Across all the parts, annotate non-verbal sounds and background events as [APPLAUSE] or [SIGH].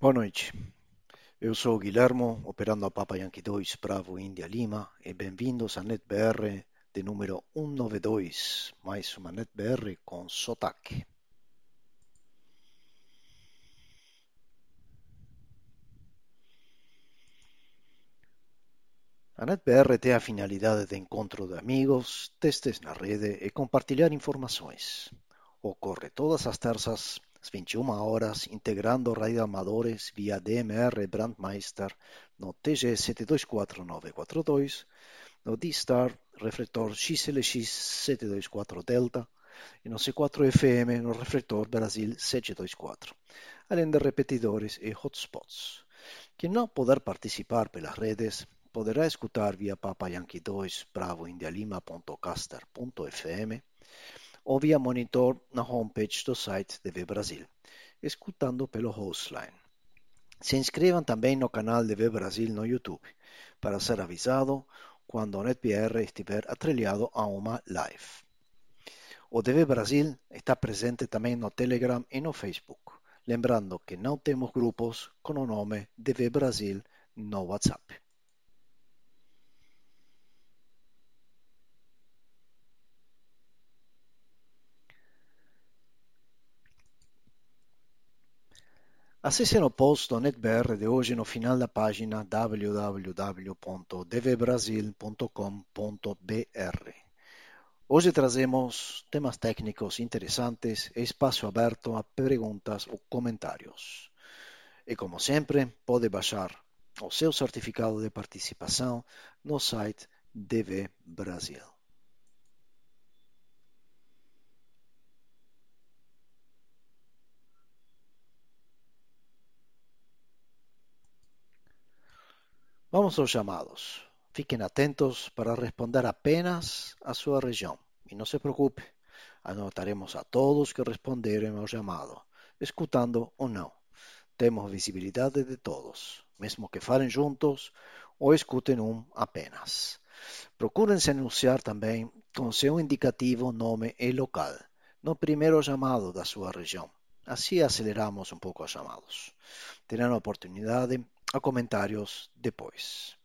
Boa noite. Eu sou o Guilhermo, operando a Papa Yankee 2 Bravo India Lima, e bem-vindos à NetBR de número 192, mais uma NetBR com sotaque. A NetBR tem a finalidade de encontro de amigos, testes na rede e compartilhar informações. Ocorre todas as terças às 21 horas, integrando rádio amadores via DMR Brandmeister no TG 724942, no D-Star refletor XLX 724 Delta e no C4FM no refletor Brasil 724, além de repetidores e hotspots. Quem não puder participar pelas redes poderá escutar via Papa Yankee 2 Bravo India Lima.caster.fm ou via monitor na homepage do site TV Brasil, escutando pelo hostline. Se inscrevam também no canal TV Brasil no YouTube, para ser avisado quando o NetBR estiver atrelhado a uma live. O TV Brasil está presente também no Telegram e no Facebook, lembrando que não temos grupos com o nome TV Brasil no WhatsApp. Acesse no post do NetBR de hoje no final da página www.dvbrasil.com.br. Hoje trazemos temas técnicos interessantes e espaço aberto a perguntas ou comentários. E como sempre, pode baixar o seu certificado de participação no site DV Brasil. Vamos aos chamados. Fiquem atentos para responder apenas a sua região. E não se preocupe, anotaremos a todos que responderem ao chamado, escutando ou não. Temos visibilidade de todos, mesmo que falem juntos ou escutem um apenas. Procurem se anunciar também com seu indicativo nome e local, no primeiro chamado da sua região. Assim aceleramos um pouco os chamados. Terão a oportunidade a comentários depois.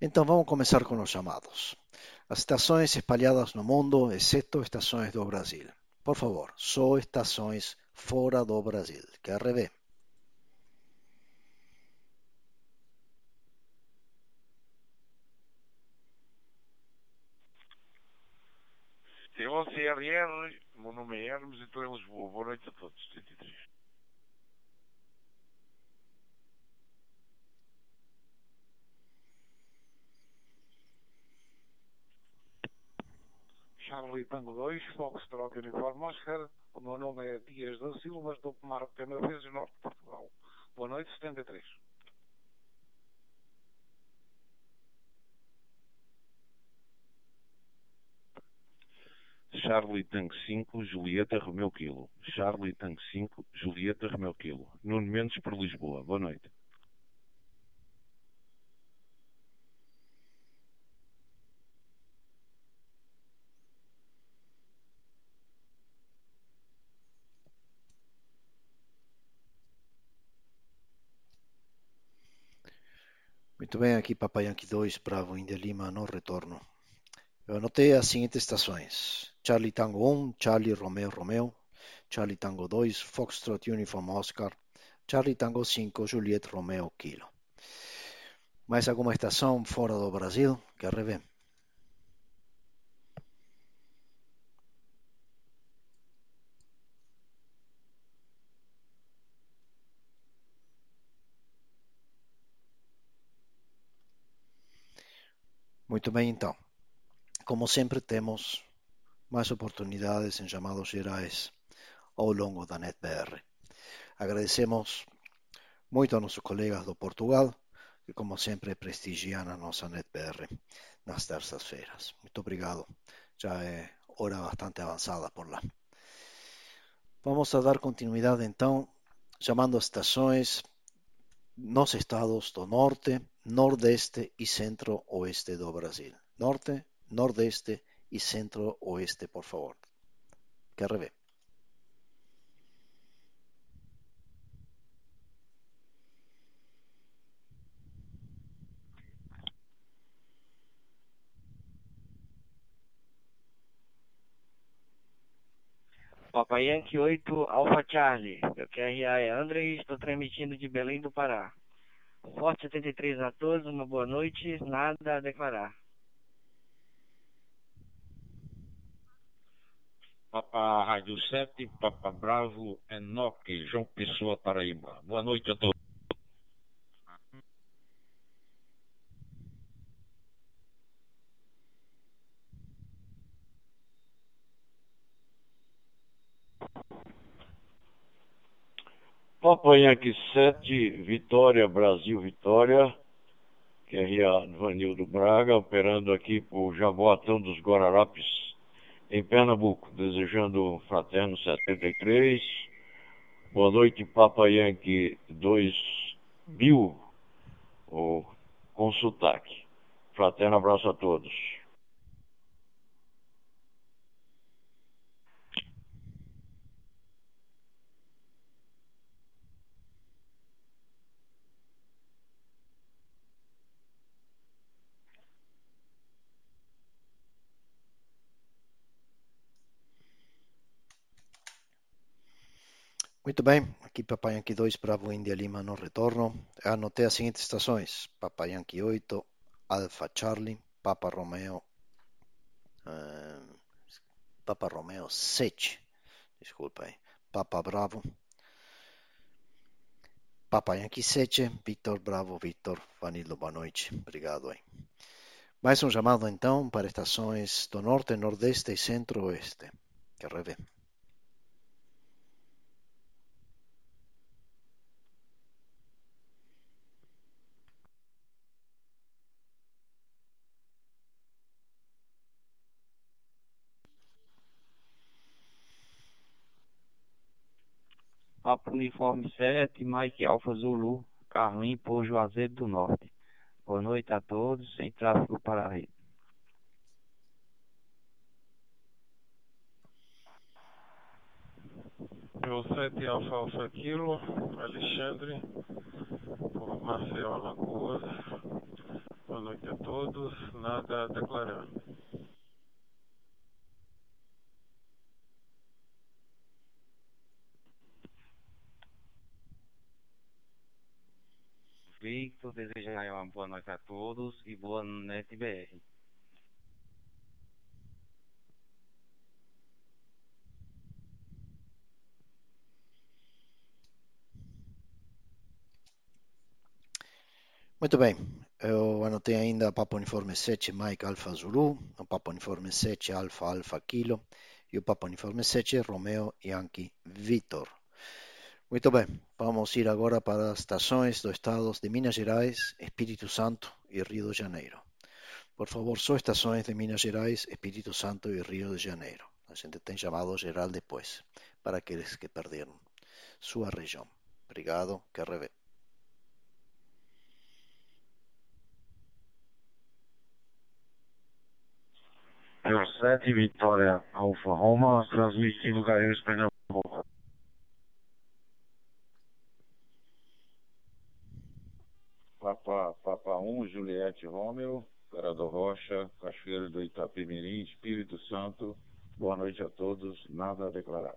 Então vamos começar com os chamados. As estações espalhadas no mundo, exceto estações do Brasil. Por favor, só estações fora do Brasil. Quer ver? CRR, meu nome é Hermes e estou em Lisboa. Boa noite a todos. 73. Charlie Tango 2, Foxtrot Uniforme Oscar. O meu nome é Dias da Silva, estou a Marco Canaveses, Norte de Portugal. Boa noite, 73. Charlie Tango 5, Julieta Romeu Kilo. Charlie Tango 5, Julieta Romeu Kilo. Nuno Mendes por Lisboa. Boa noite. Muito bem, aqui Papai Yankee 2, Bravo India Lima, no retorno. Eu anotei as seguintes estações: Charlie Tango 1, Charlie Romeo Romeo, Charlie Tango 2, Foxtrot Uniform Oscar, Charlie Tango 5, Juliet Romeo Kilo. Mais alguma estação fora do Brasil? Quer rever? Muito bem, então. Como sempre, temos mais oportunidades em chamados gerais ao longo da NetBR. Agradecemos muito aos nossos colegas do Portugal, que como sempre prestigiam a nossa NetBR nas terças-feiras. Muito obrigado. Já é hora bastante avançada por lá. Vamos a dar continuidade então, chamando as estações nos estados do norte, nordeste e centro-oeste do Brasil. Norte, nordeste e centro-oeste, por favor. Ver? Papai Yankee 8 Alpha Charlie. Eu quero é André estou transmitindo de Belém do Pará. Forte 73 a todos, uma boa noite, nada a declarar. Papa Rádio 7, Papa Bravo, Enoque, João Pessoa, Paraíba. Boa noite a todos. Papa Yankee 7, Vitória, Brasil, Vitória. Que é Vanildo Braga, operando aqui por Jaboatão dos Guararapes, em Pernambuco, desejando fraterno 73. Boa noite, Papa Yankee 2000, ou com sotaque. Fraterno abraço a todos. Muito bem, aqui Papai Yankee 2, Bravo India Lima no retorno. Anotei as seguintes estações: Papai Yankee 8, Alfa Charlie, Papa Romeo, uh, Papa Romeo 7, desculpa aí, Papa Bravo, Papa Yankee 7, Victor Bravo, Victor, Vanildo, boa noite, obrigado aí. Mais um chamado então para estações do norte, nordeste e centro-oeste. Quer ver? Papo Uniforme 7, Mike Alfa Zulu, Carlinho por Juazeiro do Norte. Boa noite a todos, sem tráfego para a rede. Eu 7 Alfa Alfa Kilo, Alexandre, por Marcel Alagoas. Boa noite a todos, nada a Victor, desejar uma boa noite a todos e boa noite BR. Muito bem, eu anotei ainda Papa Uniforme 7 Mike Alfa Zulu, o Papa Uniforme 7 Alfa Alfa Kilo e o Papa Uniforme 7 Romeo Yankee Vitor. Muito bem, vamos ir agora para as estações dos estados de Minas Gerais, Espírito Santo e Rio de Janeiro. Por favor, só estações de Minas Gerais, Espírito Santo e Rio de Janeiro. A gente tem chamado geral depois, para aqueles que perderam sua região. Obrigado, que revê. É 7 Vitória Alfa Roma, transmitindo Gaeiros Pernambuco. Papa, Papa 1, Juliette Rômeo, do Rocha, Cachoeiro do Itapemirim, Espírito Santo. Boa noite a todos, nada a declarar.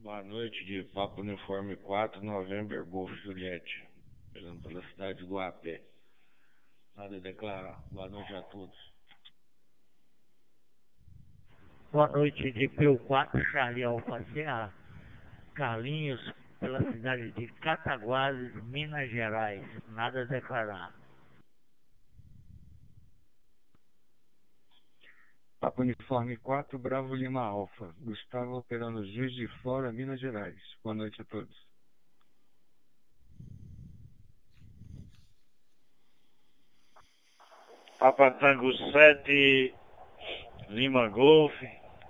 Boa noite de Papa Uniforme 4, November, Golfo Juliette, pela cidade do Apé. Nada a declarar. Boa noite a todos. Boa noite de Pio 4, Charlie Alfacear, Carlinhos, pela cidade de Cataguases, Minas Gerais. Nada a declarar. Papa Uniforme 4, Bravo Lima Alfa. Gustavo operando Juiz de Fora, Minas Gerais. Boa noite a todos. Papa Tango 7, Lima Golf.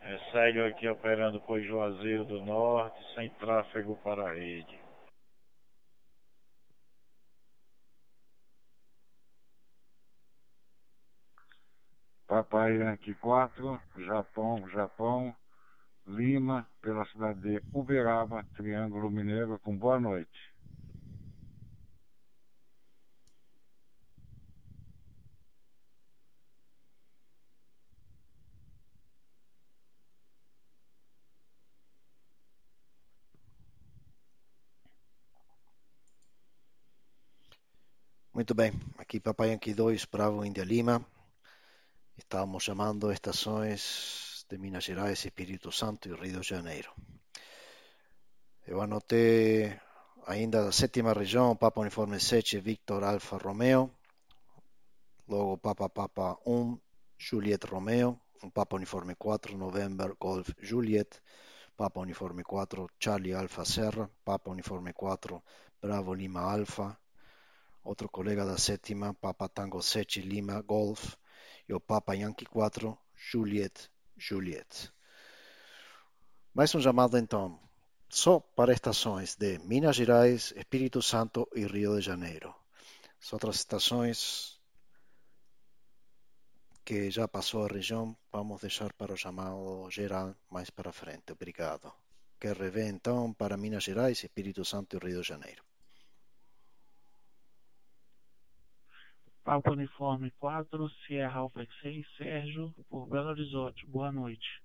É, segue aqui operando por Juazeiro do Norte, sem tráfego para a rede. Papai Yankee 4, Japão, Japão, Lima, pela cidade de Uberaba, Triângulo Mineiro, com boa noite. Muito bem, aqui Papai Yankee 2, Bravo India Lima. Estamos chamando estações de Minas Gerais, Espírito Santo e Rio de Janeiro. Eu anotei ainda da sétima região, Papa Uniforme 7, Victor Alfa Romeo. Logo Papa Papa 1, Juliet Romeo. Papa Uniforme 4, November Golf Juliet. Papa Uniforme 4, Charlie Alfa Serra. Papa Uniforme 4, Bravo Lima Alfa outro colega da sétima, Papa Tango 7 Lima Golf, e o Papa Yankee 4 Juliet Juliet. Mais um chamado então, só para estações de Minas Gerais, Espírito Santo e Rio de Janeiro. As outras estações que já passou a região, vamos deixar para o chamado geral mais para frente. Obrigado. Que revê então para Minas Gerais, Espírito Santo e Rio de Janeiro. Papa Uniforme 4, Sierra Alfa 6, Sérgio, por Belo Horizonte. Boa noite.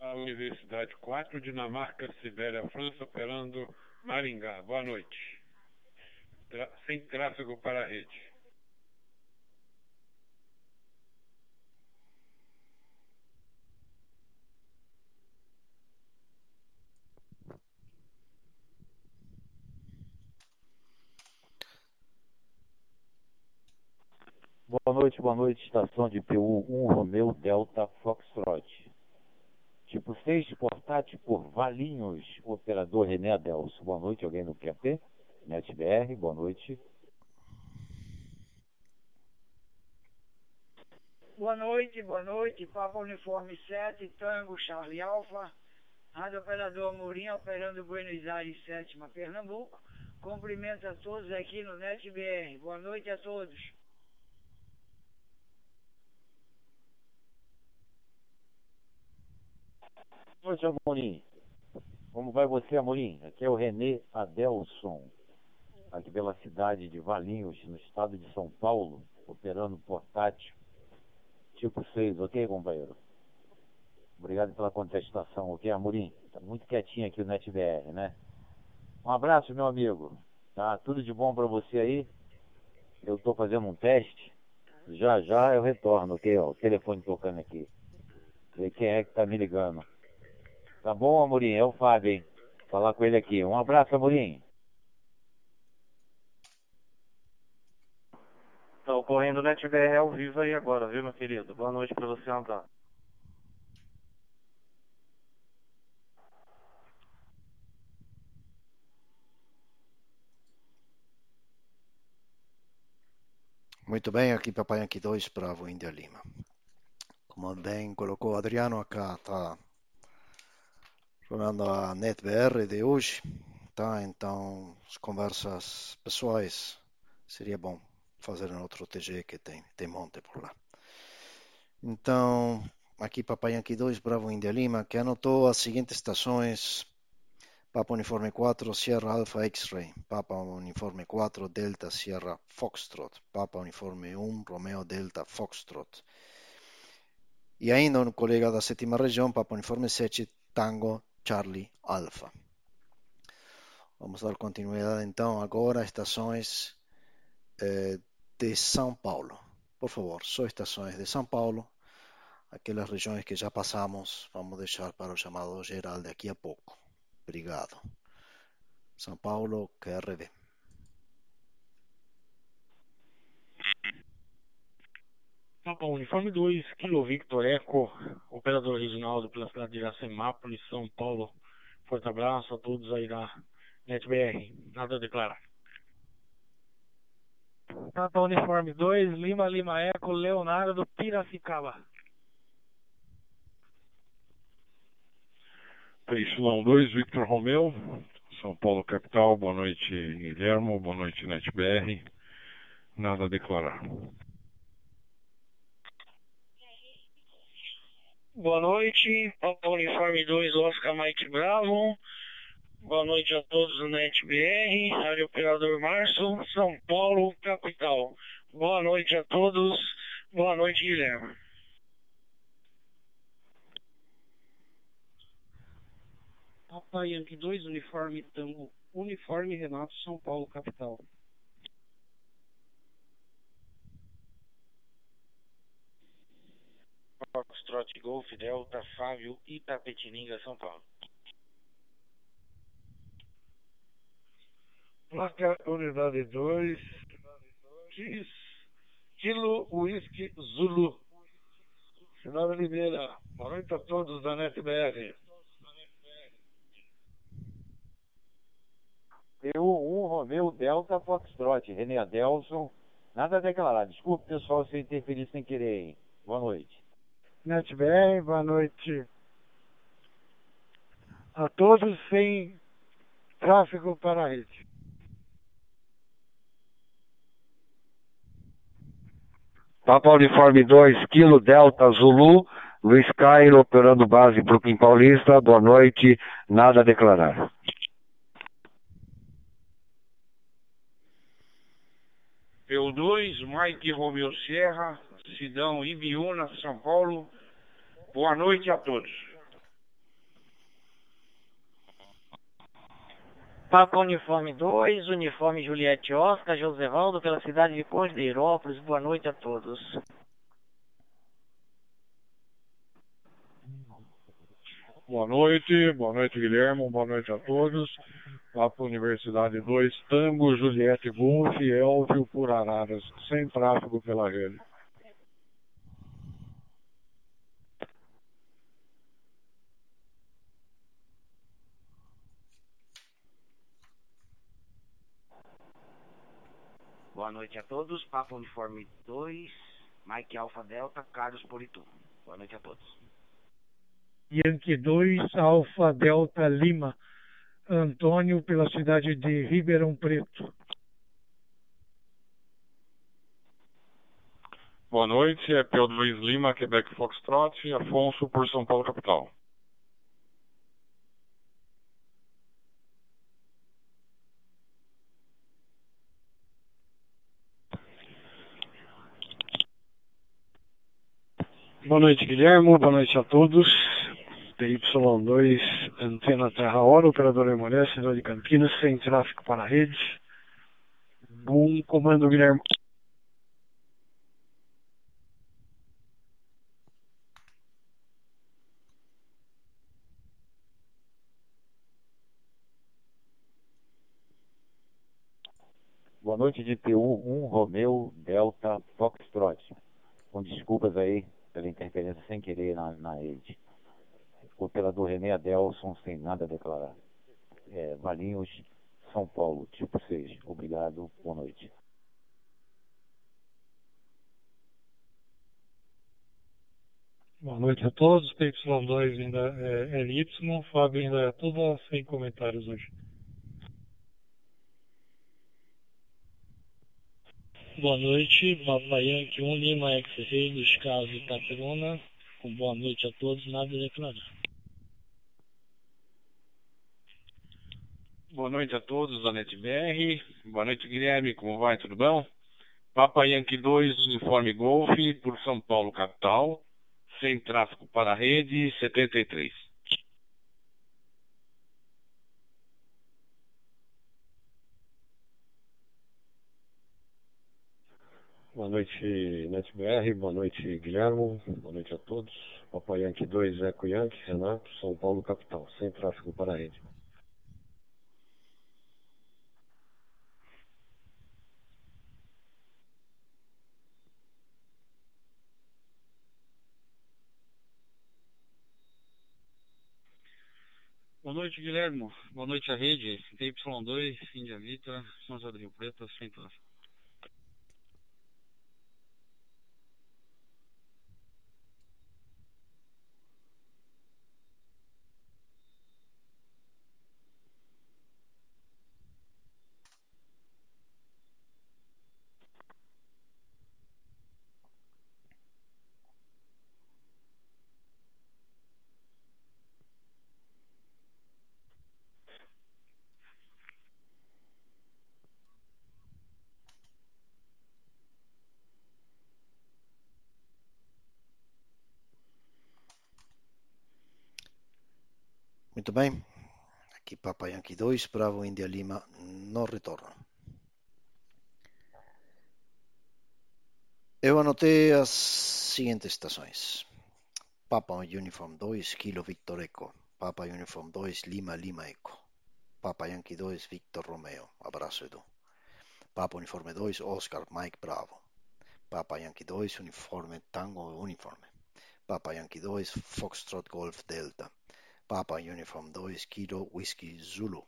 A Universidade 4, Dinamarca, Sibéria, França, operando Maringá. Boa noite. Tra sem tráfego para a rede. Boa noite, boa noite, estação de PU 1 Romeu Delta Foxtrot. Tipo 6, portátil por Valinhos, operador René Adelso. Boa noite, alguém no QAP? NetBR, boa noite. Boa noite, boa noite, Papa Uniforme 7, Tango Charlie Alfa, Rádio Operador Mourinho, operando Buenos Aires, sétima Pernambuco. Cumprimento a todos aqui no NetBR. Boa noite a todos. Noite, Amorim. Como vai você, Amorim? Aqui é o Renê Adelson, aqui pela cidade de Valinhos, no estado de São Paulo, operando portátil tipo 6, ok, companheiro? Obrigado pela contestação, ok, Amorim? Tá muito quietinho aqui o NetBR, né? Um abraço, meu amigo. Tá tudo de bom para você aí. Eu tô fazendo um teste. Já já eu retorno, ok? Ó, o telefone tocando aqui. Ver quem é que tá me ligando. Tá bom, Amorim? É o Fábio, hein? Falar com ele aqui. Um abraço, Amorim. Tá ocorrendo o NetBR ao vivo aí agora, viu, meu querido? Boa noite pra você, abraço. Muito bem, aqui Papai Yankee 2, Bravo India Lima. Como bem colocou Adriano acá, tá jogando a NetBR de hoje, tá? Então, as conversas pessoais seria bom fazer em outro TG que tem, tem monte por lá. Então, aqui Papai Yankee 2, Bravo India Lima, que anotou as seguintes estações Papa Uniforme 4, Sierra Alpha X-Ray, Papa Uniforme 4, Delta Sierra Foxtrot, Papa Uniforme 1, Romeo Delta Foxtrot. E ainda um colega da sétima região, Papa Uniforme 7, Tango Charlie Alpha. Vamos dar continuidade então agora estações eh, de São Paulo. Por favor, só estações de São Paulo. Aquelas regiões que já passamos, vamos deixar para o chamado geral daqui a pouco. Obrigado. São Paulo, QRV. Papa Uniforme 2, Kilo Victor Eco, operador regional pela cidade de Iracemápolis, São Paulo. Forte abraço a todos aí da NetBR. Nada a declarar. Papa Uniforme 2, Lima Lima Eco, Leonardo Piracicaba. PY2, Victor Romeu, São Paulo capital. Boa noite, Guilhermo. Boa noite, NetBR. nada a declarar. Boa noite, Papa Uniforme 2, Oscar Mike Bravo. Boa noite a todos do NetBR, área operador Março, São Paulo, capital. Boa noite a todos, boa noite Guilherme. Papa Yankee 2, uniforme Tango, uniforme Renato, São Paulo, capital. Foxtrot Golf Delta Fábio Itapetininga, São Paulo. Placa Unidade 2, Kilo Whisky Zulu. Senhora Oliveira, boa noite a todos da NetBR. PU1 Romeu Delta Foxtrot, René Adelson. Nada a declarar. Desculpe, pessoal, se eu interferir sem querer, hein? Boa noite. NetBR, boa noite a todos sem tráfego para a rede. Papa Uniforme 2, Kilo Delta Zulu, Luiz Cairo operando base Brooklyn Paulista, boa noite, nada a declarar. PU2, Mike Romeu Sierra, Sidão Ibiúna, São Paulo. Boa noite a todos. Papa Uniforme 2, Uniforme Juliette Oscar, Josevaldo, pela cidade de Cordeirópolis. Boa noite a todos. Boa noite, boa noite Guilherme, boa noite a todos. Papa Universidade 2, Tango, Juliette Golf, Elvio por Araras, sem tráfego pela rede. Boa noite a todos. Papa Uniforme 2, Mike Alpha Delta, Carlos Polito. Boa noite a todos. Yankee 2, Alfa Delta Lima, Antônio, pela cidade de Ribeirão Preto. Boa noite, é P2 Lima, Quebec Foxtrot, Afonso por São Paulo capital. Boa noite, Guilherme. Boa noite a todos. TY2, Antena Terra Hora, operador Emoré, cidade de Campinas, sem tráfego para a rede. Bom comando, Guilherme. Boa noite de PU1 Romeu Delta Foxtrot. Com desculpas aí pela interferência sem querer na, na rede. Operador René Adelson, sem nada a declarar. É, Valinhos, São Paulo, tipo 6. Obrigado, boa noite. Boa noite a todos. PY2 ainda é LY. Fábio ainda é tudo sem comentários hoje. Boa noite, Yankee 1 Lima X-Ray dos casos Itaperuna. Boa noite a todos, nada a declarar. Boa noite a todos da NetBR. Boa noite, Guilherme. Como vai? Tudo bom? Papa Yankee 2, uniforme Golf, por São Paulo, capital. Sem tráfego para a rede, 73. Boa noite, NetBR. Boa noite, Guilherme. Boa noite a todos. Papai Yankee 2, Eco Yankee, Renato, São Paulo, capital. Sem tráfego para a rede. Boa noite, Guilherme. Boa noite à rede. TY2, Índia Vita, São José do Rio Preto, sem tráfego. Muito bem. Aqui Papa Yankee 2, Bravo India Lima, no retorno. Eu anotei as seguintes estações. Papa Uniform 2, Kilo Victor Eco. Papa Uniform 2, Lima Lima Eco. Papa Yankee 2, Victor Romeo. Abraço, Edu. Papa Uniforme 2, Oscar Mike Bravo. Papa Yankee 2, Uniforme Tango Uniforme. Papa Yankee 2, Foxtrot Golf Delta. Papa Uniform 2, Kilo Whisky Zulu.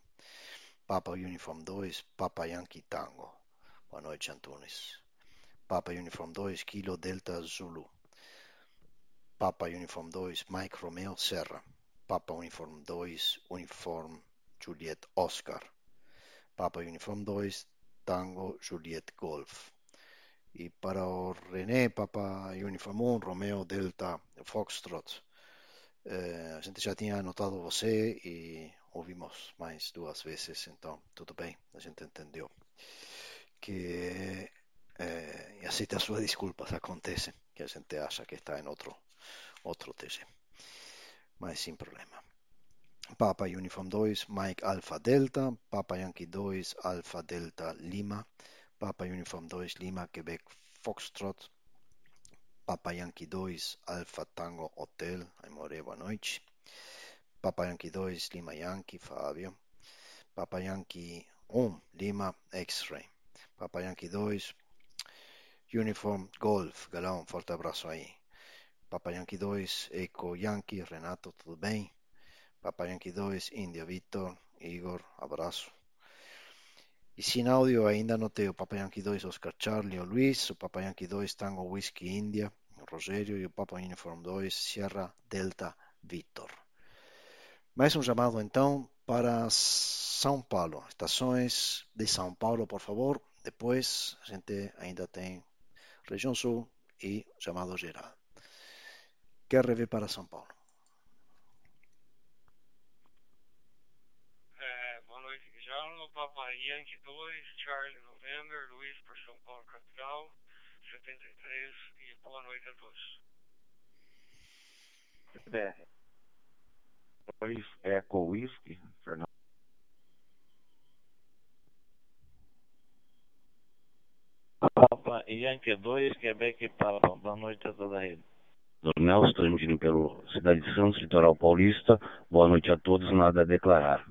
Papa Uniform 2, Papa Yankee Tango. Boa noite, Antunes. Papa Uniform 2, Kilo Delta Zulu. Papa Uniform 2, Mike Romeo Serra. Papa Uniform 2, Uniform Juliet Oscar. Papa Uniform 2, Tango Juliet Golf. E para René, Papa Uniform 1, Romeo Delta Foxtrot. Eh, a gente já tinha anotado você e ouvimos mais duas vezes, então tudo bem, a gente entendeu. Que e aceita suas desculpas, acontece que a gente acha que está em outro, outro TG, mas sem problema. Papa Uniform 2, Mike Alpha Delta, Papa Yankee 2, Alpha Delta Lima, Papa Uniform 2, Lima, Quebec Foxtrot, Papa Yankee 2, Alpha Tango Hotel, Aimoré, boa noite. Papa Yankee 2, Lima Yankee, Fábio. Papa Yankee 1, Lima X-Ray. Papa Yankee 2, Uniform Golf, Galão, forte abraço aí. Papa Yankee 2, Eco Yankee, Renato, tudo bem? Papa Yankee 2, India, Vitor, Igor, abraço. Sem áudio ainda anotei o Papa Yankee 2, Oscar Charlie, o Luis, o Papa Yankee 2, Tango Whisky India, Rogério e o Papa Uniform 2, Sierra Delta, Vitor. Mais um chamado então para São Paulo, estações de São Paulo, por favor. Depois a gente ainda tem região sul e chamado geral. QRV para São Paulo. É, boa noite, Guilherme. Papa Yankee 2, Charlie November, Luiz por São Paulo, capital, 73 e boa noite a todos. BR. 2 Eco Whisky, Fernando. Papa Yankee 2, Quebec Papa. Boa noite a toda a rede. Nelson, transmitindo pelo Cidade de Santos, Litoral Paulista. Boa noite a todos, nada a declarar.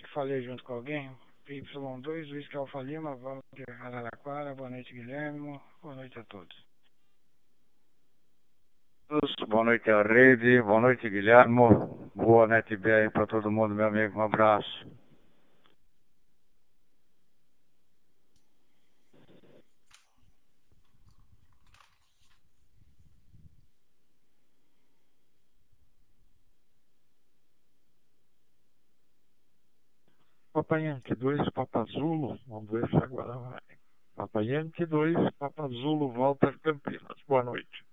Que falei junto com alguém. Y2, Luiz Alfa Lima, Walter Araraquara, boa noite Guilherme, boa noite a todos. Boa noite à rede, boa noite Guilherme, boa noite BR para todo mundo, meu amigo, um abraço. Papa Yankee 2, Papa Zulo, vamos ver se agora vai. Papa Yankee 2, Papa Zulo, Walter Campinas, boa noite.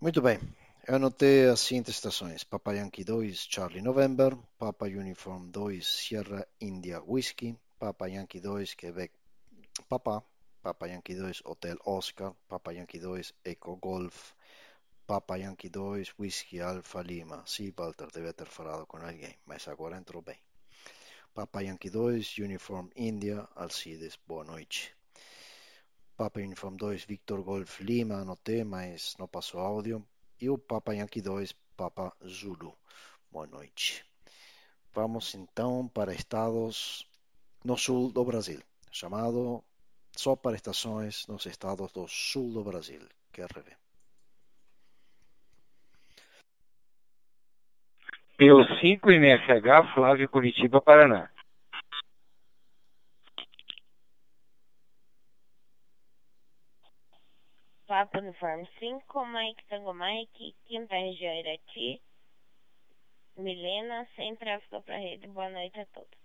Muito bem. Eu anotei as seguintes estações: Papa Yankee 2, Charlie November, Papa Uniform 2, Sierra India Whiskey, Papa Yankee 2, Quebec Papa, Papa Yankee 2, Hotel Oscar, Papa Yankee 2, Eco Golf, Papa Yankee 2, Whisky Alfa Lima. Sim, Walter, deve ter falado com alguém, mas agora entrou bem. Papa Yankee 2, Uniform India, Alcides, boa noite. Papa Uniform 2, Victor Golf Lima, anotei, mas não passou áudio. E o Papa Yankee 2, Papa Zulu. Boa noite. Vamos então para estados no sul do Brasil, chamado só para estações nos estados do sul do Brasil, QRV. Pelo 5 MSH, Flávio Curitiba, Paraná. Papa Uniforme 5, Mike Tango Mike, quinta região Irati, Milena, sem tráfego para rede. Boa noite a todos.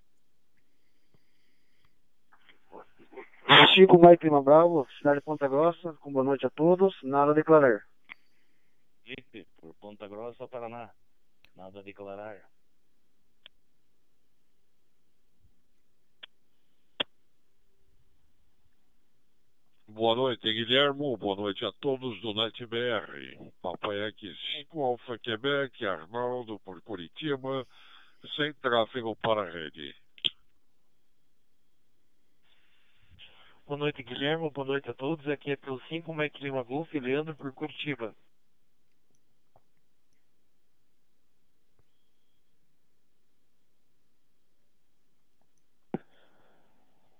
5, Mike Lima Bravo, cidade de Ponta Grossa, com boa noite a todos, nada a declarar. Felipe, por Ponta Grossa, Paraná. Nada a declarar. Boa noite, Guilhermo. Boa noite a todos do NetBR. Papai Yankee 5, Alfa Quebec, Arnaldo por Curitiba, sem tráfego para a rede. Boa noite, Guilherme. Boa noite a todos. Aqui é pelo 5, Mike Lima Golf, Leandro por Curitiba.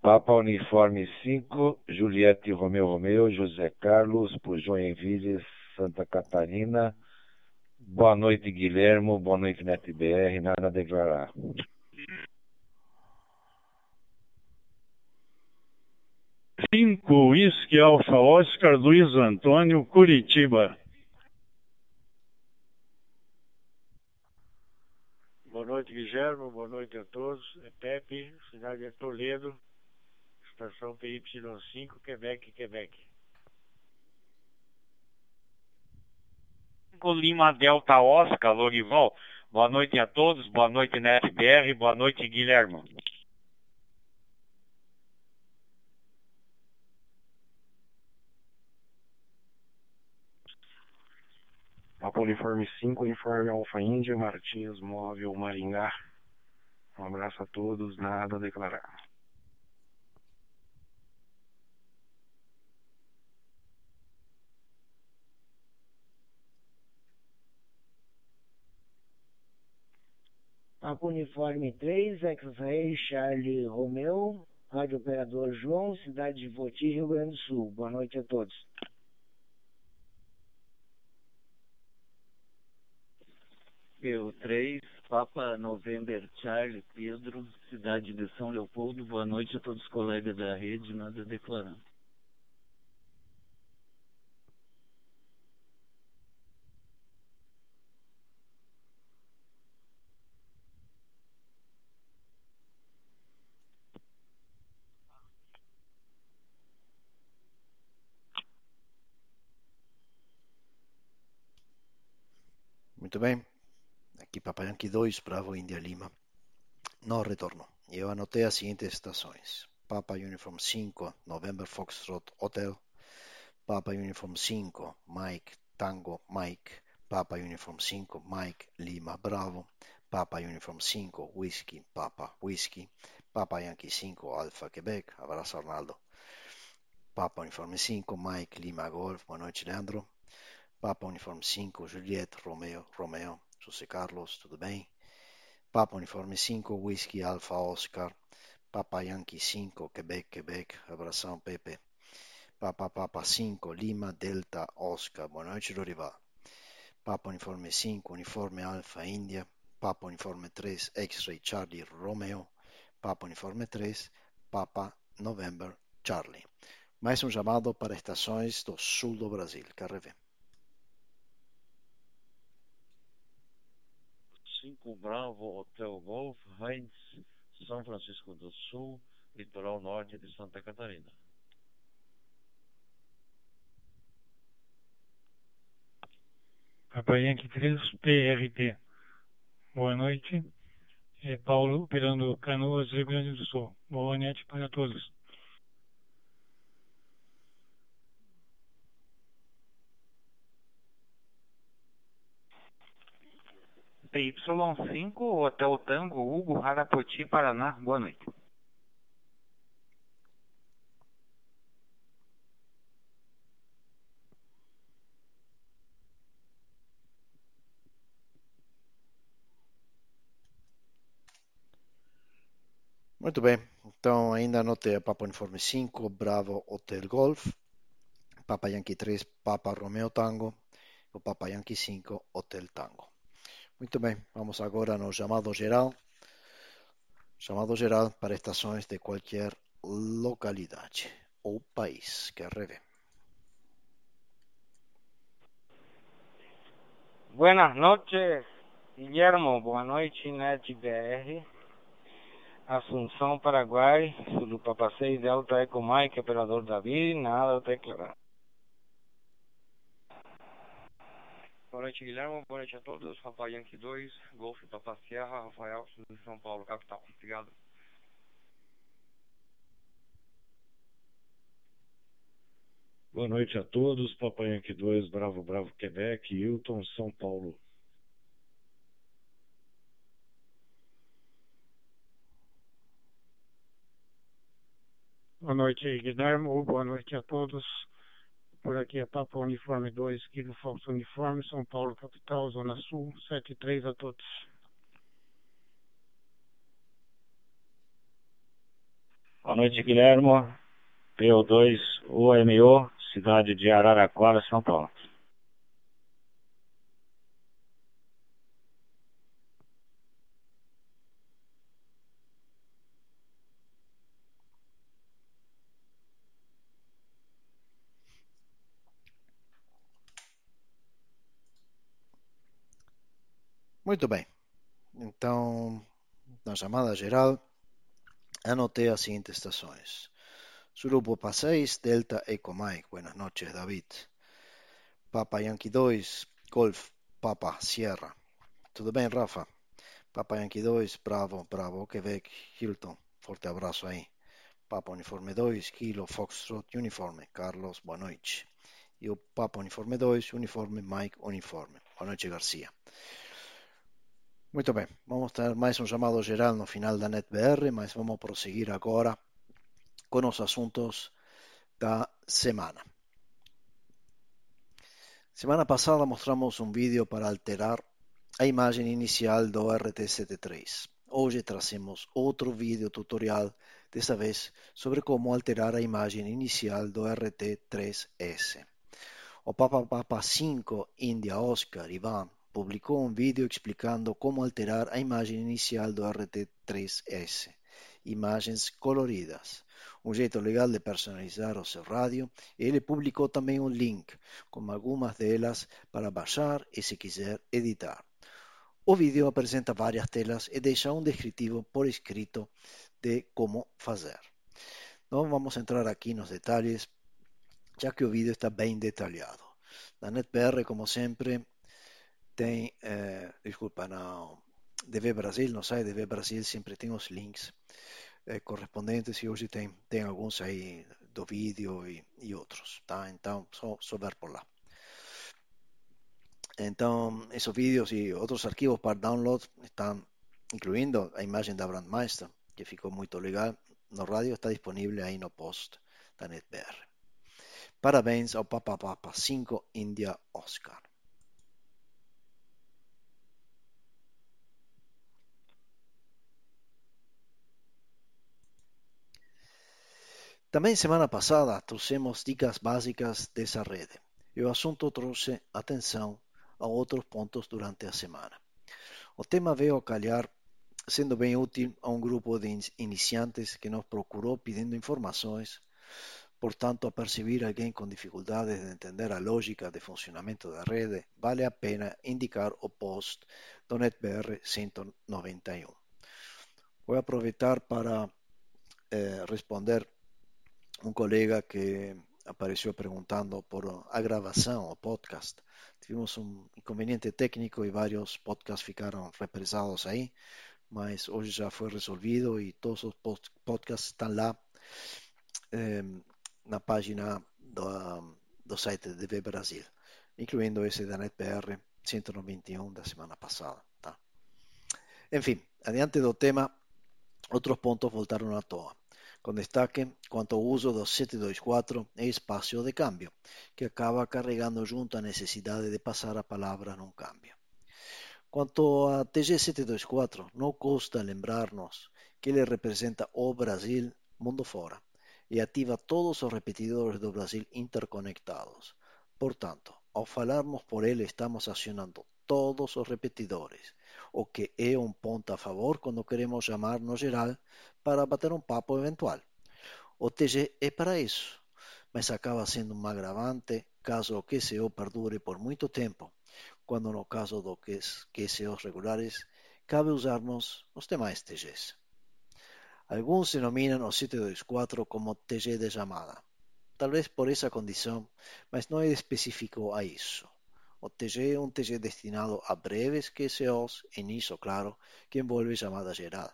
Papa Uniforme 5, Juliette Romeu Romeu, José Carlos, por Joinville, Santa Catarina. Boa noite, Guilhermo. Boa noite, NetBR. Nada a declarar. Cinco, Whisky Alfa Oscar Luiz Antônio, Curitiba. Boa noite, Guilherme. Boa noite a todos. É Pepe, cidade de Toledo, estação PY5, Quebec, Quebec. Lima Delta Oscar, Lorival. Boa noite a todos, boa noite NetBR, boa noite Guilherme. Papa Uniforme 5, Uniforme Alfa Índia, Martins Móvel, Maringá. Um abraço a todos, nada a declarar. Uniforme 3, X-Ray Charlie Romeu, Rádio Operador João, cidade de Voti, Rio Grande do Sul. Boa noite a todos. Eu 3, Papa November Charlie Pedro, cidade de São Leopoldo. Boa noite a todos os colegas da rede, nada a Muito bem. Aqui Papa Yankee 2, Bravo India Lima. No retorno. Eu anotei as seguintes estações. Papa Uniform 5, November Foxtrot Hotel. Papa Uniform 5, Mike Tango Mike. Papa Uniform 5, Mike Lima Bravo. Papa Uniform 5, Whisky Papa Whisky. Papa Yankee 5, Alfa Quebec. Abraço Arnaldo. Papa Uniforme 5, Mike Lima Golf. Boa noite, Leandro. Papa Uniforme 5, Juliette Romeo, Romeo, José Carlos, tudo bem? Papa Uniforme 5, Whisky Alpha Oscar, Papa Yankee 5, Quebec, Quebec, abração Pepe. Papa Papa 5, Lima Delta Oscar, boa noite Dorival. Papa Uniforme 5, Uniforme Alpha India, Papa Uniforme 3, X-Ray Charlie Romeo, Papa Uniforme 3, Papa November Charlie. Mais um chamado para estações do sul do Brasil, Carreve. 5 Bravo Hotel Golf, Heinz, São Francisco do Sul, litoral norte de Santa Catarina. Papa Yankee 3, PRT. Boa noite. É Paulo, operando Canoas, Rio Grande do Sul. Boa noite para todos. PY5, Hotel Tango, Hugo, Arapoti, Paraná. Boa noite. Muito bem, então ainda anotei Papa Uniforme 5, Bravo Hotel Golf, Papa Yankee 3, Papa Romeo Tango, o Papa Yankee 5, Hotel Tango. Muito bem, vamos agora no chamado geral. Chamado geral para estações de qualquer localidade ou país. Quer rever? Buenas noches, Guillermo. Boa noite, NetBR. Assunção, Paraguai, Zulu Papa 6, Delta Eco Mike, operador Davi, nada a declarar. Boa noite, Guilherme. Boa noite a todos. Rafael Yankee 2, Golf Papa Sierra, Rafael, São Paulo, capital. Obrigado. Boa noite a todos. Papai Yankee 2, Bravo Bravo Quebec, Hilton, São Paulo. Boa noite, Guilherme. Boa noite a todos. Por aqui é Papa Uniforme 2, Kilo Fox Uniforme, São Paulo, capital, Zona Sul, 73 a todos. Boa noite, Guilherme. PO2 UMO, cidade de Araraquara, São Paulo. Muito bem. Então, na chamada geral, anotei as seguintes estações. Surupo Papa 6, Delta Eco Mike. Buenas noches, David. Papa Yankee 2, Golf Papa Sierra. Tudo bem, Rafa? Papa Yankee 2, Bravo, Bravo, Quebec, Hilton. Forte abraço aí. Papa Uniforme 2, Kilo Foxtrot Uniforme. Carlos, boa noite. E o Papa Uniforme 2, Uniforme Mike Uniforme. Boa noite, Garcia. Muito bem, vamos ter mais um chamado geral no final da NetBR, mas vamos prosseguir agora com os assuntos da semana. Semana passada mostramos um vídeo para alterar a imagem inicial do RT73. Hoje trazemos outro vídeo tutorial, desta vez sobre como alterar a imagem inicial do RT3S. O Papa Papa 5 India Oscar Ivan publicou um vídeo explicando como alterar a imagem inicial do RT3S. Imagens coloridas. Um jeito legal de personalizar o seu rádio. Ele publicou também um link com algumas delas para baixar e, se quiser, editar. O vídeo apresenta várias telas e deixa um descritivo por escrito de como fazer. Então vamos entrar aqui nos detalhes, já que o vídeo está bem detalhado. Na NetBR, como sempre, tem, eh, desculpa, não, DV Brasil, no site DV Brasil sempre tem os links eh, correspondentes e hoje tem, tem alguns aí do vídeo e, e outros, tá? Então, só, só ver por lá. Então, esses vídeos e outros arquivos para download estão incluindo a imagem da Brandmeister, que ficou muito legal. No rádio está disponível aí no post da NetBR. Parabéns ao Papa Papa 5 India Oscar. Também semana passada trouxemos dicas básicas dessa rede e o assunto trouxe atenção a outros pontos durante a semana. O tema veio a calhar sendo bem útil a um grupo de iniciantes que nos procurou pedindo informações, portanto, a perceber alguém com dificuldades de entender a lógica de funcionamento da rede, vale a pena indicar o post do NetBR 191. Vou aproveitar para eh, responder un colega que apareció preguntando por a grabação, o podcast. Tivemos um inconveniente técnico e vários podcasts ficaram represados aí, mas hoje já foi resolvido e todos os podcasts estão lá eh, na página do, do site de DV Brasil, incluindo esse da NetBR 191 da semana passada. Tá? Enfim, adiante do tema, outros pontos voltaram à toa con destaque cuanto uso do 724 e espacio de cambio, que acaba carregando junto a necesidade de pasar a palabra nun cambio. Quanto a TG724, non custa lembrarnos que ele representa o Brasil mundo fora e ativa todos os repetidores do Brasil interconectados. Portanto, ao falarmos por ele estamos acionando todos os repetidores, o que é un ponto a favor quando queremos chamar no geral para bater um papo eventual. O TG é para isso, mas acaba sendo um agravante caso o QCO perdure por muito tempo, quando no caso do QCOs regulares cabe usarmos os demais TGs. Alguns denominan o 724 como TG de chamada. Talvez por essa condição, mas não é específico a isso. O TG é um TG destinado a breves QCOs, em isso, claro, que envolve chamada geral.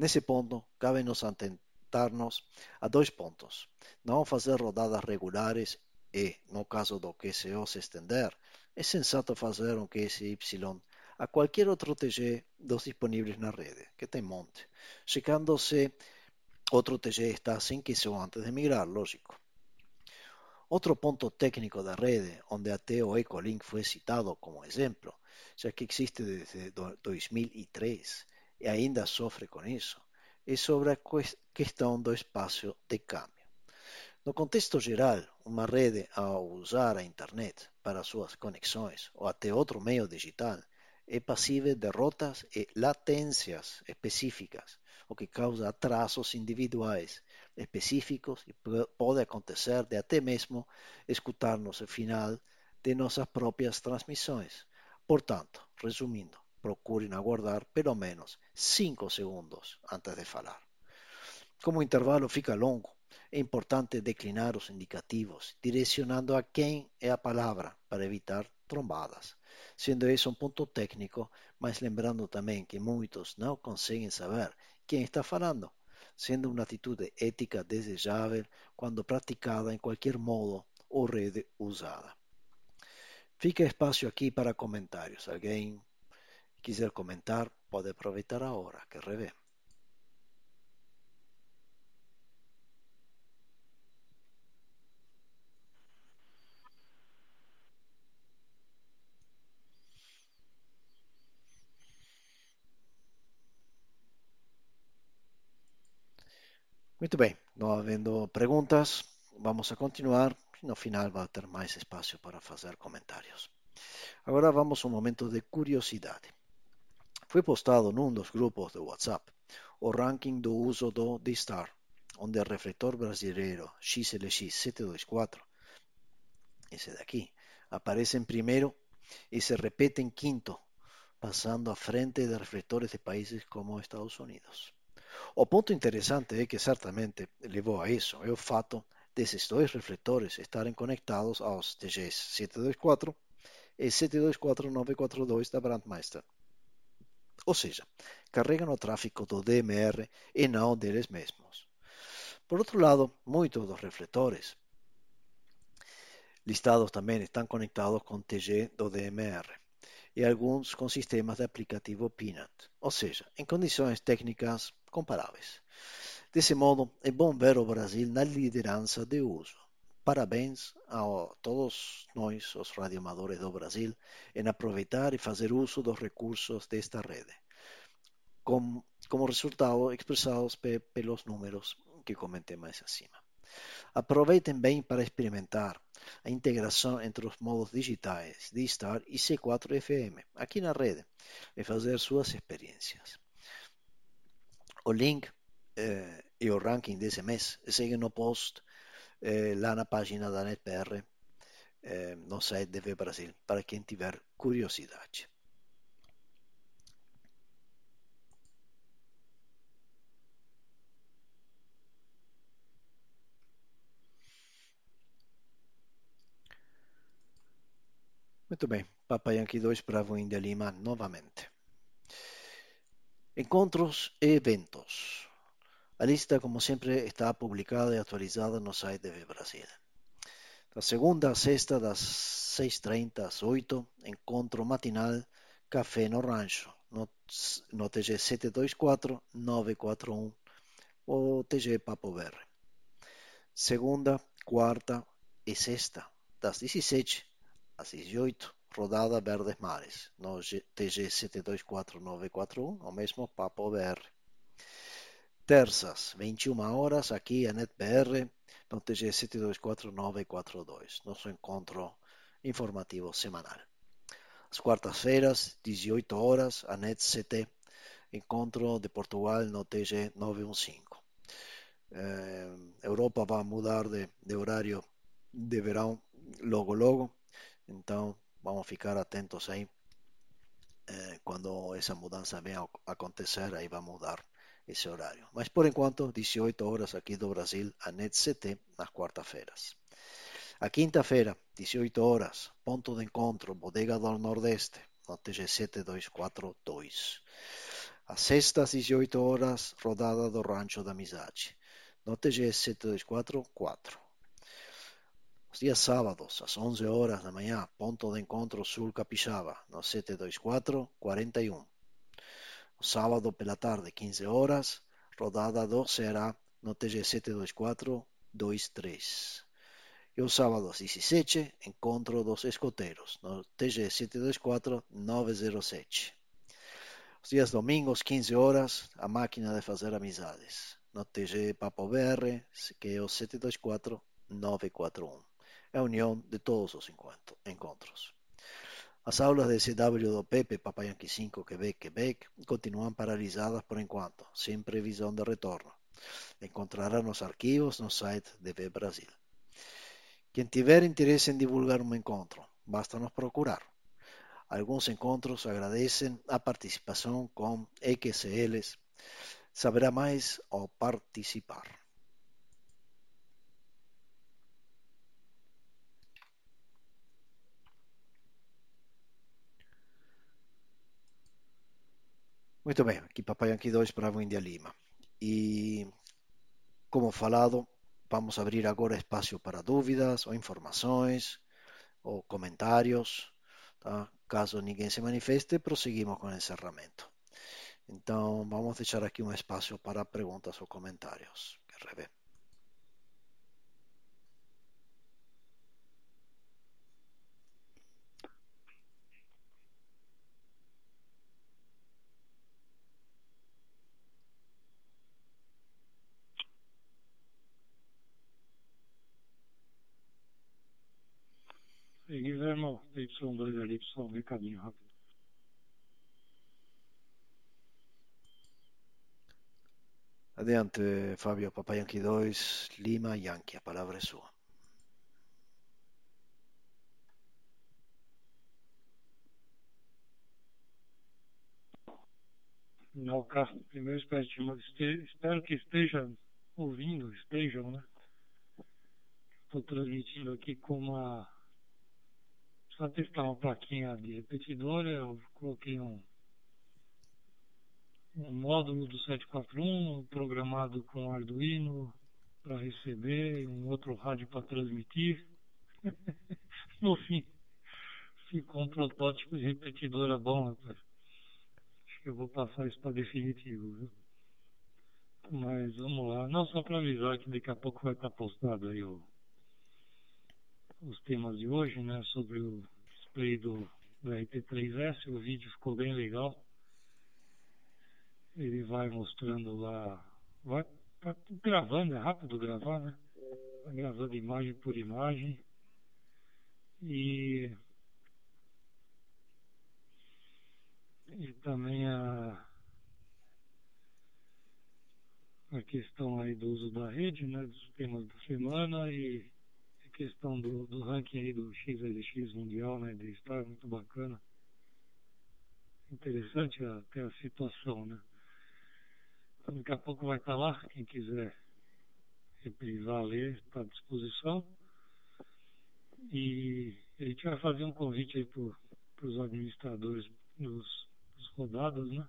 Nesse ponto, cabe-nos atentar-nos a dois pontos. Não fazer rodadas regulares e, no caso do QCO se estender, é sensato fazer um QSY a qualquer outro TG dos disponíveis na rede, que tem monte, checando se outro TG está sem QCO antes de migrar, lógico. Outro ponto técnico da rede, onde até o Ecolink foi citado como exemplo, já que existe desde 2003 e ainda sofre com isso, é sobre a questão do espaço de câmbio. No contexto geral, uma rede, ao usar a internet para suas conexões ou até outro meio digital, é passível de rotas e latências específicas, o que causa atrasos individuais específicos e pode acontecer de até mesmo escutar-nos o final de nossas próprias transmissões. Portanto, resumindo, procurem aguardar pelo menos 5 segundos antes de falar. Como o intervalo fica longo, é importante declinar os indicativos, direcionando a quem é a palavra para evitar trombadas. Sendo esse um ponto técnico, mas lembrando também que muitos não conseguem saber quem está falando, sendo uma atitude ética desejável quando praticada em qualquer modo ou rede usada. Fica espaço aqui para comentários. Alguém quiser comentar, pode aproveitar a hora que revê. Muito bem, não havendo perguntas, vamos a continuar. No final vai ter mais espaço para fazer comentários. Agora vamos a um momento de curiosidade. Foi postado num dos grupos do WhatsApp o ranking do uso do D-Star, onde o refletor brasileiro XLX 724, esse daqui, aparece em primeiro e se repete em quinto, passando à frente de refletores de países como Estados Unidos. O ponto interessante é que certamente levou a isso é o fato desses dois refletores estarem conectados aos TGs 724 e 724942 da Brandmeister. Ou seja, carregam o tráfego do DMR e não deles mesmos. Por outro lado, muitos dos refletores listados também estão conectados com TG do DMR e alguns com sistemas de aplicativo Peanut, ou seja, em condições técnicas comparáveis. Desse modo, é bom ver o Brasil na liderança de uso. Parabéns a todos nós, os radioamadores do Brasil, em aproveitar e fazer uso dos recursos desta rede, como, como resultado expressados pe, pelos números que comentei mais acima. Aproveitem bem para experimentar a integração entre os modos digitais de Star e C4FM aqui na rede e fazer suas experiências. O link eh, e o ranking desse mês seguem no post eh, lá na página da NetBR eh, no site DV Brasil para quem tiver curiosidade. Muito bem, Papa Yankee 2 Bravo India Lima novamente. Encontros e eventos. A lista, como sempre, está publicada e atualizada no site de Brasil. Da segunda a sexta, das 6h30 às 8 encontro matinal Café no Rancho, no, no TG 724-941 ou TG Papo Verde. Segunda, quarta e sexta, das 17 às 18 rodada Verdes Mares, no TG 724941, o mesmo Papo BR. Terças, 21 horas, aqui a NetBR, no TG 724942, nosso encontro informativo semanal. As quartas-feiras, 18 horas, a NetCT, encontro de Portugal no TG 915. Eh, Europa vai mudar de, de horário de verão logo logo, então vamos ficar atentos aí. Eh, essa mudança venha a acontecer, aí vamos dar esse horário. Mas por enquanto, 18 horas aqui do Brasil, a NET-CT, nas quarta-feiras. A quinta-feira, 18 horas, ponto de encontro, Bodega do Nordeste, no TG7242. Às sextas, 18 horas, rodada do Rancho da Amizade, no TG7244. Os dias sábados, às 11 horas da manhã, ponto de encontro Sul Capixaba, no 72441. O sábado pela tarde, 15 horas, rodada do Ceará, no TG 72423. E o sábado, às 17, encontro dos escoteiros, no TG 724-907. Os dias domingos, 15 horas, a máquina de fazer amizades, no TG Papo BR, que é o 724-941. É a união de todos os encontros. As aulas de CW do Pepe, Papa Yankee 5, Quebec, Quebec, continúan paralisadas por enquanto, sem previsão de retorno. Encontrarán os arquivos no site de Web Brasil. Quem tiver interesse em divulgar um encontro, basta nos procurar. Alguns encontros agradecem a participação com XLs. Saberá mais ao participar. Muito bem, aqui Papai Yankee 2 para o India Lima. E, como falado, vamos abrir agora espaço para dúvidas ou informações ou comentários. Tá? Caso ninguém se manifeste, prosseguimos com o encerramento. Então, vamos deixar aqui um espaço para perguntas ou comentários. Quer ver? Guilherme, Y2 ali, só um recadinho rápido. Adiante, Fábio, Papai Yankee 2, Lima, Yankee, a palavra é sua. Não, cara, primeiro espero, espero que estejam ouvindo, estejam, né? Estou transmitindo aqui com uma só que uma plaquinha de repetidora, eu coloquei um, um módulo do 741 programado com Arduino para receber, um outro rádio para transmitir. [LAUGHS] no fim, ficou um protótipo de repetidora bom, rapaz. Acho que eu vou passar isso para definitivo, viu? Mas vamos lá, não só para avisar que daqui a pouco vai estar postado aí o os temas de hoje, né, sobre o display do, do RT3S, o vídeo ficou bem legal. Ele vai mostrando lá, vai tá gravando, é rápido gravar, né? Vai gravando imagem por imagem. E, e também a, a questão aí do uso da rede, né? Dos temas da semana e questão do, do ranking aí do XLX mundial, né? De estar muito bacana. Interessante até a situação, né? Então, daqui a pouco vai estar lá, quem quiser reprisar, ler, está à disposição. E a gente vai fazer um convite aí para os administradores dos, dos rodadas, né?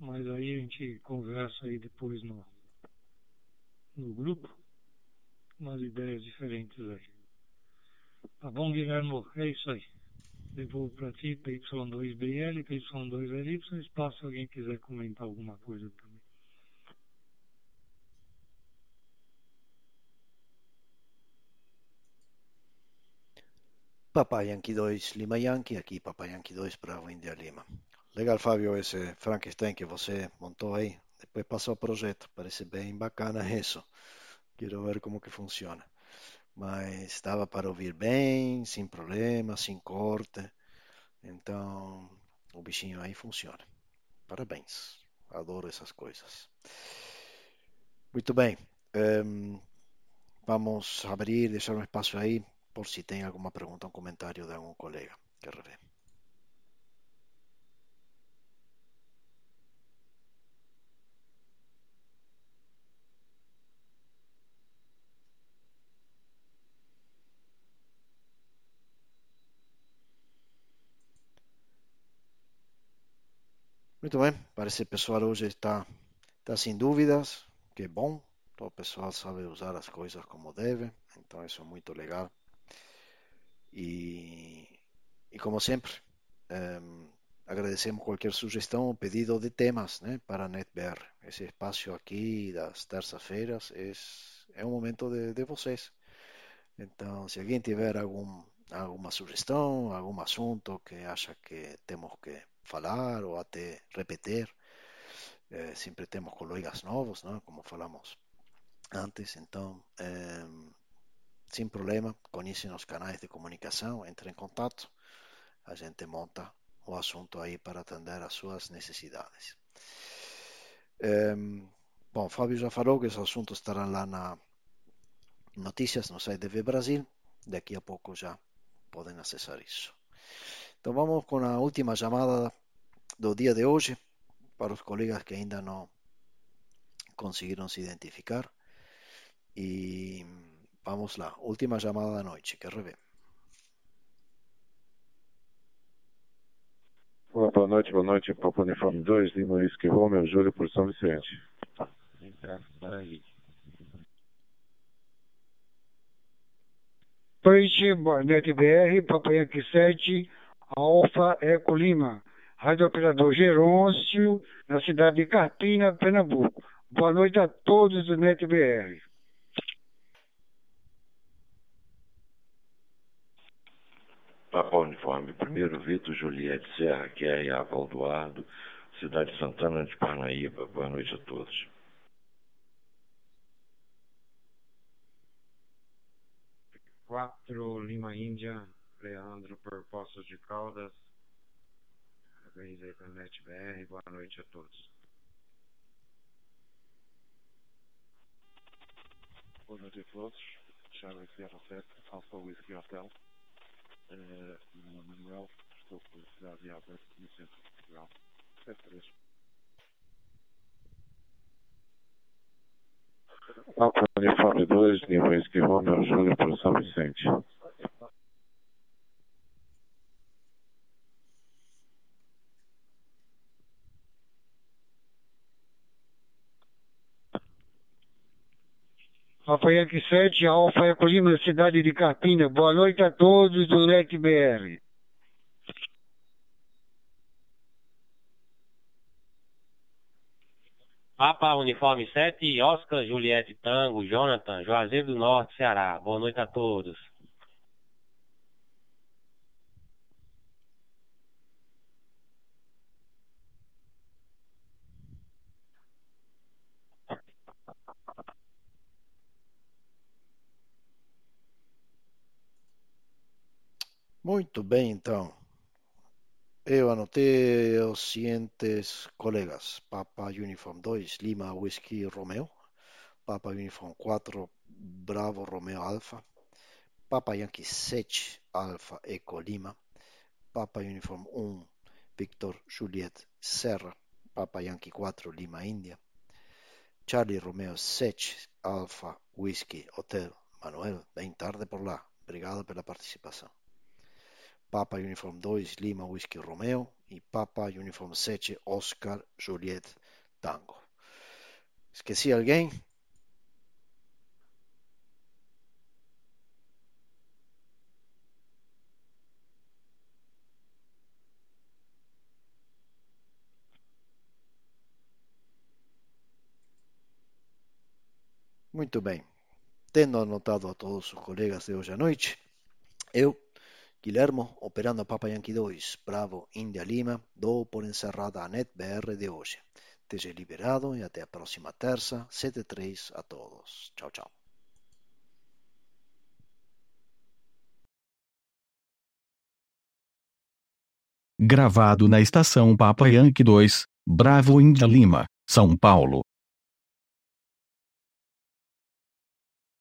Mas aí a gente conversa aí depois no, no grupo umas ideias diferentes aí. Tá bom, Guilherme? É isso aí. Devolvo para ti, PY2BL, PY2LY, espaço se alguém quiser comentar alguma coisa também. Papai Yankee 2, Lima Yankee, aqui Papai Yankee 2 para o India Lima. Legal, Fábio, esse Frankenstein que você montou aí. Depois passou o projeto, parece bem bacana isso. Quero ver como que funciona. Mas estava para ouvir bem, sem problema, sem corte. Então, o bichinho aí funciona. Parabéns. Adoro essas coisas. Muito bem. Um, vamos abrir, deixar um espaço aí por se tem alguma pergunta, um comentário de algum colega. Quer ver? Muito bem, parece que o pessoal hoje está, está sem dúvidas, que é bom. Todo o pessoal sabe usar as coisas como deve, então isso é muito legal. E, e como sempre, um, agradecemos qualquer sugestão ou pedido de temas né, para a NetBR. Esse espaço aqui das terças-feiras é, é um momento de, de vocês. Então, se alguém tiver algum, alguma sugestão, algum assunto que acha que temos que falar ou até repetir. Eh, sempre temos colegas novos, como falamos antes, então, eh, sem problema, conhecem os canais de comunicação, entre em contato, a gente monta o assunto aí para atender às suas necessidades. Eh, bom, Fábio já falou que os assuntos estarão lá na notícias no site de Brasil, daqui a pouco já podem acessar isso. Então vamos com a última chamada do dia de hoje para os colegas que ainda não conseguiram se identificar. E vamos lá, última chamada da noite, que rever. Boa noite, boa noite, Papo Uniforme 2, Lima Whisky Romeo, Júlio por São Vicente. Noite, boa noite BR, Papai Yankee 7, Alfa Eco Lima. Rádio Operador Gerôncio, na cidade de Carpina, Pernambuco. Boa noite a todos do NetBR. Papa Uniforme, primeiro Vitor Juliette Serra, que é a Valdoardo, cidade de Santana de Parnaíba. Boa noite a todos. Quatro Lima Índia, Leandro por Poços de Caldas, Parabéns aí para a NetBR. Boa noite a todos. Boa noite a todos. Charlie Sierra 7, Alfa Whisky Hotel. Uh, meu nome é Manuel, estou pela cidade de Alberto, no centro de Portugal. 73. Alfa Uniforme 2, Lima Whisky Romeo, Júlio para São Vicente. Yankee 7, Alfa Eco Lima, cidade de Carpina. Boa noite a todos do NET BR. Papa Uniforme 7, Oscar, Juliette Tango, Jonathan, Juazeiro do Norte, Ceará. Boa noite a todos. Muito bem, então. Eu anotei os seguintes colegas: Papa Uniform 2, Lima Whisky Romeo, Papa Uniform 4, Bravo Romeo Alfa, Papa Yankee 7, Alfa Eco Lima, Papa Uniform 1, Victor Juliet Serra, Papa Yankee 4, Lima India, Charlie Romeo 7, Alfa Whisky Hotel. Manuel, bem tarde por lá. Obrigado pela participação. Papa Uniform 2 Lima Whisky Romeo e Papa Uniform 7 Oscar Juliet Tango. Esqueci alguém? Muito bem. Tendo anotado a todos os colegas de hoje à noite, eu Guilhermo, operando Papa Yankee 2, Bravo India Lima, dou por encerrada a NetBR de hoje. Esteja liberado e até a próxima terça, 7-3 a todos. Tchau, tchau. Gravado na estação Papa Yankee 2, Bravo India Lima, São Paulo.